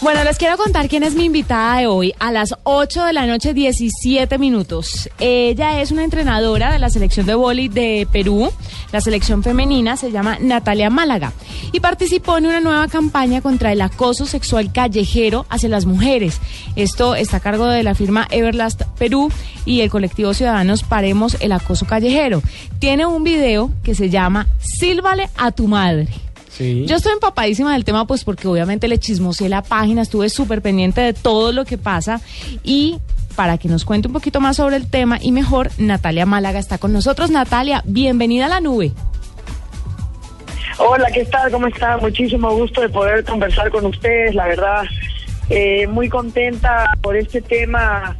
Bueno, les quiero contar quién es mi invitada de hoy a las 8 de la noche, 17 minutos. Ella es una entrenadora de la selección de vóley de Perú. La selección femenina se llama Natalia Málaga y participó en una nueva campaña contra el acoso sexual callejero hacia las mujeres. Esto está a cargo de la firma Everlast Perú y el colectivo Ciudadanos Paremos el Acoso Callejero. Tiene un video que se llama Sílvale a tu madre. Yo estoy empapadísima del tema, pues porque obviamente le chismosé la página, estuve súper pendiente de todo lo que pasa y para que nos cuente un poquito más sobre el tema y mejor, Natalia Málaga está con nosotros. Natalia, bienvenida a la nube. Hola, ¿qué tal? ¿Cómo está? Muchísimo gusto de poder conversar con ustedes, la verdad. Eh, muy contenta por este tema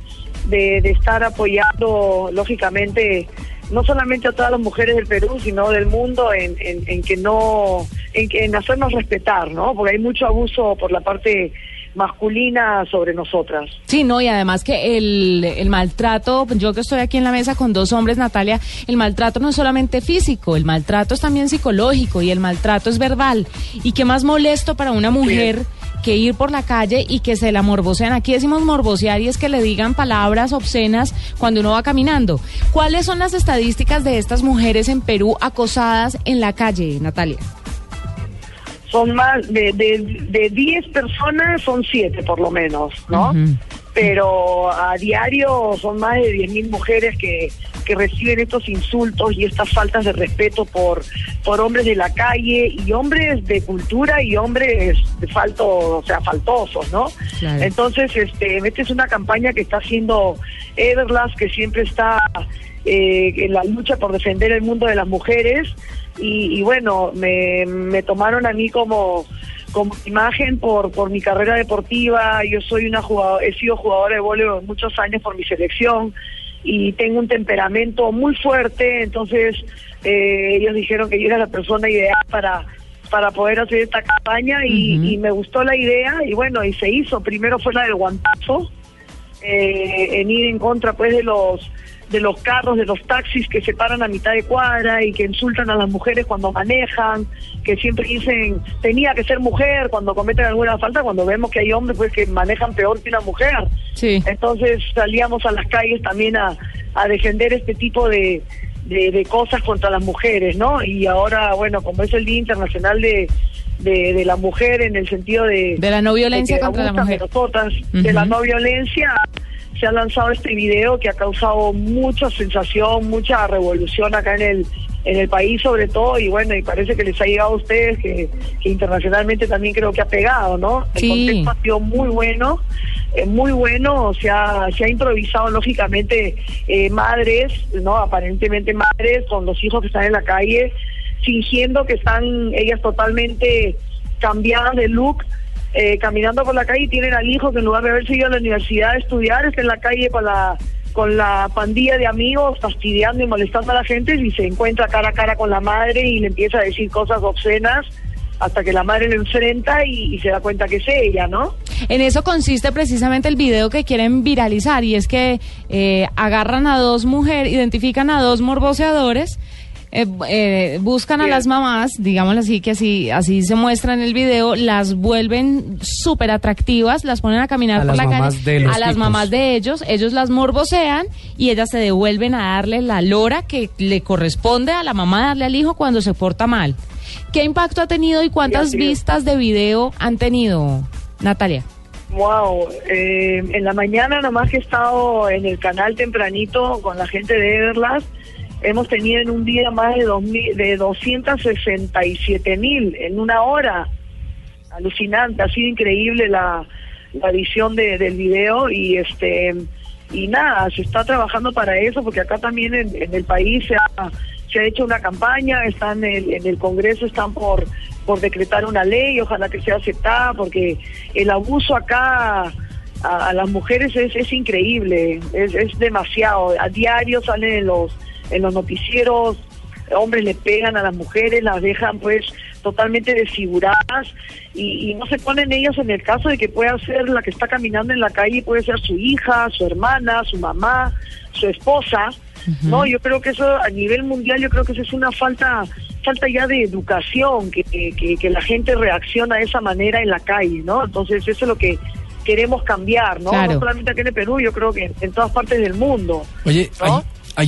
de, de estar apoyando, lógicamente, no solamente a todas las mujeres del Perú, sino del mundo en, en, en que no, en, en hacernos respetar, ¿no? Porque hay mucho abuso por la parte masculina sobre nosotras. Sí, no, y además que el, el maltrato, yo que estoy aquí en la mesa con dos hombres, Natalia, el maltrato no es solamente físico, el maltrato es también psicológico y el maltrato es verbal. ¿Y qué más molesto para una mujer que ir por la calle y que se la morbosean? Aquí decimos morbosear y es que le digan palabras obscenas cuando uno va caminando. ¿Cuáles son las estadísticas de estas mujeres en Perú acosadas en la calle, Natalia? Son más de, de, de 10 personas, son 7 por lo menos, ¿no? Pero a diario son más de 10.000 mujeres que, que reciben estos insultos y estas faltas de respeto por, por hombres de la calle y hombres de cultura y hombres de falto, o sea, faltosos, ¿no? Claro. Entonces, este, esta es una campaña que está haciendo Everlast, que siempre está eh, en la lucha por defender el mundo de las mujeres. Y, y bueno, me, me tomaron a mí como, como imagen por, por mi carrera deportiva. Yo soy una jugadora, he sido jugadora de voleibol muchos años por mi selección y tengo un temperamento muy fuerte. Entonces, eh, ellos dijeron que yo era la persona ideal para para poder hacer esta campaña y, y me gustó la idea y bueno, y se hizo. Primero fue la del guantazo, eh, en ir en contra pues de los de los carros, de los taxis que se paran a mitad de cuadra y que insultan a las mujeres cuando manejan, que siempre dicen tenía que ser mujer cuando cometen alguna falta, cuando vemos que hay hombres pues que manejan peor que una mujer. Sí. Entonces salíamos a las calles también a, a defender este tipo de, de, de cosas contra las mujeres, ¿no? Y ahora, bueno, como es el Día Internacional de, de, de la Mujer en el sentido de... De la no violencia de contra la mujer. De, nosotras, de la no violencia, se ha lanzado este video que ha causado mucha sensación, mucha revolución acá en el en el país sobre todo y bueno y parece que les ha llegado a ustedes que, que internacionalmente también creo que ha pegado no el contexto ha sido muy bueno eh, muy bueno se ha se ha improvisado lógicamente eh, madres no aparentemente madres con los hijos que están en la calle fingiendo que están ellas totalmente cambiadas de look eh, caminando por la calle y tienen al hijo que en lugar de haberse ido a la universidad a estudiar está en la calle con la con la pandilla de amigos fastidiando y molestando a la gente y se encuentra cara a cara con la madre y le empieza a decir cosas obscenas hasta que la madre le enfrenta y, se da cuenta que es ella, ¿no? En eso consiste precisamente el video que quieren viralizar y es que eh, agarran a dos mujeres, identifican a dos morboseadores, eh, eh, buscan a Bien. las mamás, digámoslo así, que así, así se muestra en el video, las vuelven súper atractivas, las ponen a caminar A por las la mamás calle, a las mamás de ellos, ellos las morbosean y ellas se devuelven a darle la lora que le corresponde a la mamá darle al hijo cuando se porta mal. ¿Qué impacto ha tenido y cuántas vistas de video han tenido, Natalia? Wow, eh, en la mañana nomás que he estado en el canal tempranito con la gente de Everlast, hemos tenido en un día más de, 2000, de 267 mil en una hora. Alucinante, ha sido increíble la, la edición de, del video y este y nada, se está trabajando para eso porque acá también en, en el país se ha, se ha hecho una campaña, están en el, en el Congreso, están por por decretar una ley, ojalá que sea aceptada, porque el abuso acá a, las mujeres es, es increíble, es, es demasiado. A diario salen en los, en los noticieros, hombres le pegan a las mujeres, las dejan pues totalmente desfiguradas y, no se ponen ellos en el caso de que pueda ser la que está caminando en la calle, puede ser su hija, su hermana, su mamá, su esposa. No, yo creo que eso a nivel mundial, yo creo que eso es una falta falta ya de educación, que, que, que la gente reacciona de esa manera en la calle, ¿no? Entonces eso es lo que queremos cambiar, ¿no? No solamente aquí en el Perú, yo creo que en, todas partes del mundo. Oye, hay,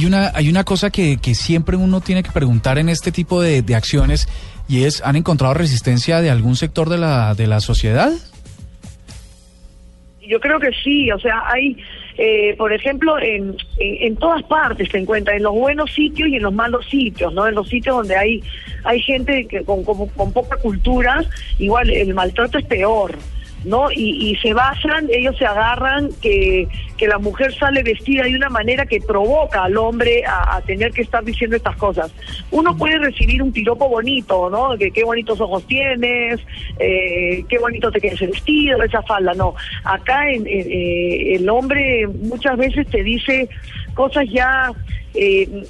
una, hay una cosa que, que siempre uno tiene que preguntar en este tipo de, de acciones y es, ¿han encontrado resistencia de algún sector de la, de la sociedad? Yo creo que sí, o sea, hay, eh, por ejemplo, en, en, todas partes se encuentra, en los buenos sitios y en los malos sitios, ¿no? En los sitios donde hay, hay gente que con, con, con poca cultura, igual el maltrato es peor. ¿No? Y, y, se basan, ellos se agarran que, que la mujer sale vestida de una manera que provoca al hombre a, tener que estar diciendo estas cosas. Uno puede recibir un piropo bonito, ¿no? Que qué bonitos ojos tienes, eh, qué bonito te quedas vestido, esa falda, no. Acá en, eh, el hombre muchas veces te dice cosas ya... Eh,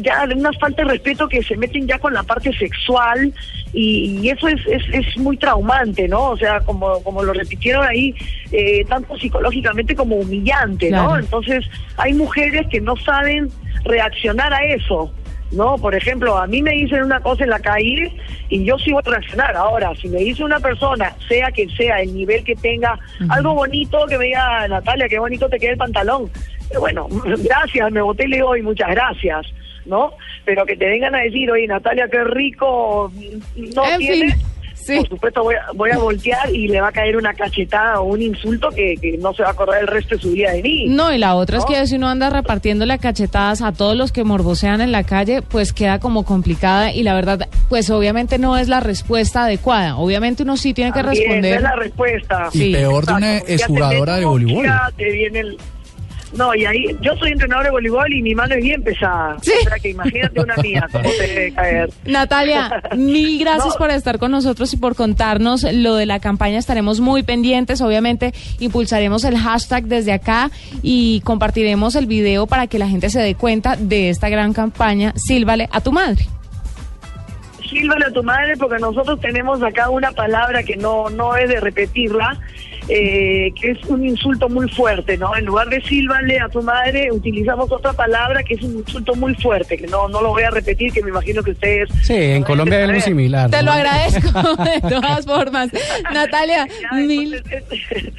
ya de una falta de respeto que se meten ya con la parte sexual y, eso es, es, es, muy traumante, ¿no? O sea, como, como lo repitieron ahí, eh, tanto psicológicamente como humillante, ¿no? Entonces hay mujeres que no saben reaccionar a eso. ¿no? Por ejemplo, a mí me dicen una cosa en la calle y yo voy a reaccionar. Ahora, si me dice una persona, sea quien sea, el nivel que tenga, algo bonito, que me diga, Natalia, qué bonito te queda el pantalón. bueno, gracias, me boté y le doy muchas gracias. ¿No? Pero que te vengan a decir, oye, Natalia, qué rico, no tiene... Por supuesto voy a, voy a voltear y le va a caer una cachetada o un insulto que, que no se va a acordar el resto de su vida de mí. No, y la otra es que si uno anda repartiendo las cachetadas a todos los que morbosean en la calle, pues queda como complicada y la verdad, pues obviamente no es la respuesta adecuada. Obviamente uno sí tiene que responder. es la respuesta. Y peor de una exjugadora de voleibol. te viene el, no, y ahí, yo soy entrenador de voleibol y mi mano es bien pesada. ¿Sí? O sea que imagínate una mía, cómo te debe caer. Natalia, mil gracias por estar con nosotros y por contarnos lo de la campaña. Estaremos muy pendientes. Obviamente, impulsaremos el hashtag desde acá y compartiremos el video para que la gente se dé cuenta de esta gran campaña. Sílvale a tu madre sílvale a tu madre porque nosotros tenemos acá una palabra que no, no es de repetirla, eh, que es un insulto muy fuerte, ¿no? En lugar de sílvale a tu madre, utilizamos otra palabra que es un insulto muy fuerte, que no, no lo voy a repetir, que me imagino que ustedes... Sí, en Colombia es algo similar. Te lo agradezco de todas formas. Natalia, mil,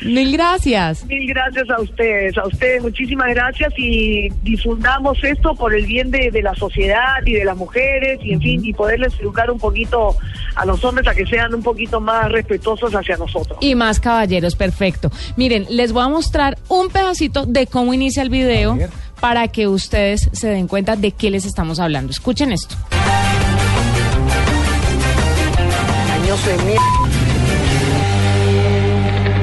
mil gracias. Mil gracias a ustedes, a ustedes muchísimas gracias y difundamos esto por el bien de, de la sociedad y de las mujeres y en fin, y poderles educar un poquito a los hombres a que sean un poquito más respetuosos hacia nosotros. Y más caballeros, perfecto. Miren, les voy a mostrar un pedacito de cómo inicia el video para que ustedes se den cuenta de qué les estamos hablando. Escuchen esto.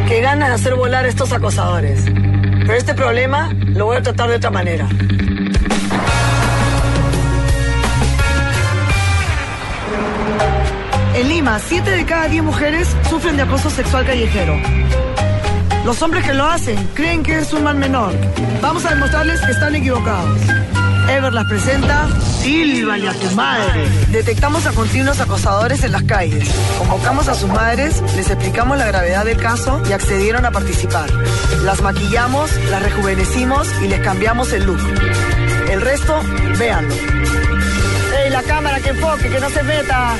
Qué ganas de hacer volar a estos acosadores. Pero este problema lo voy a tratar de otra manera. En Lima, 7 de cada 10 mujeres sufren de acoso sexual callejero. Los hombres que lo hacen creen que es un mal menor. Vamos a demostrarles que están equivocados. Ever las presenta Silvale a tu madre. Detectamos a continuos acosadores en las calles. Convocamos a sus madres, les explicamos la gravedad del caso y accedieron a participar. Las maquillamos, las rejuvenecimos y les cambiamos el look. El resto, véanlo. ¡Ey, la cámara que enfoque, que no se meta!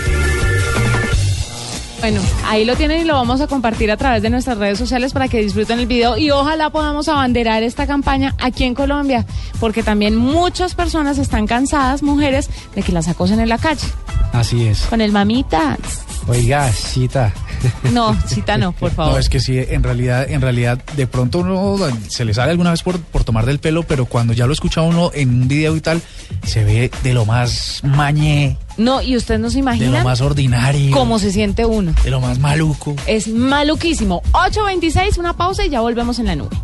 Bueno, ahí lo tienen y lo vamos a compartir a través de nuestras redes sociales para que disfruten el video y ojalá podamos abanderar esta campaña aquí en Colombia, porque también muchas personas están cansadas, mujeres, de que las acosen en la calle. Así es. Con el mamita. Oiga, cita. No, cita no, por favor. No, es que sí, en realidad, en realidad, de pronto uno se le sale alguna vez por, por tomar del pelo, pero cuando ya lo escucha uno en un video y tal, se ve de lo más mañé. No, y usted no se imagina. De lo más ordinario. Cómo se siente uno. De lo más maluco. Es maluquísimo. 8.26, una pausa y ya volvemos en la nube.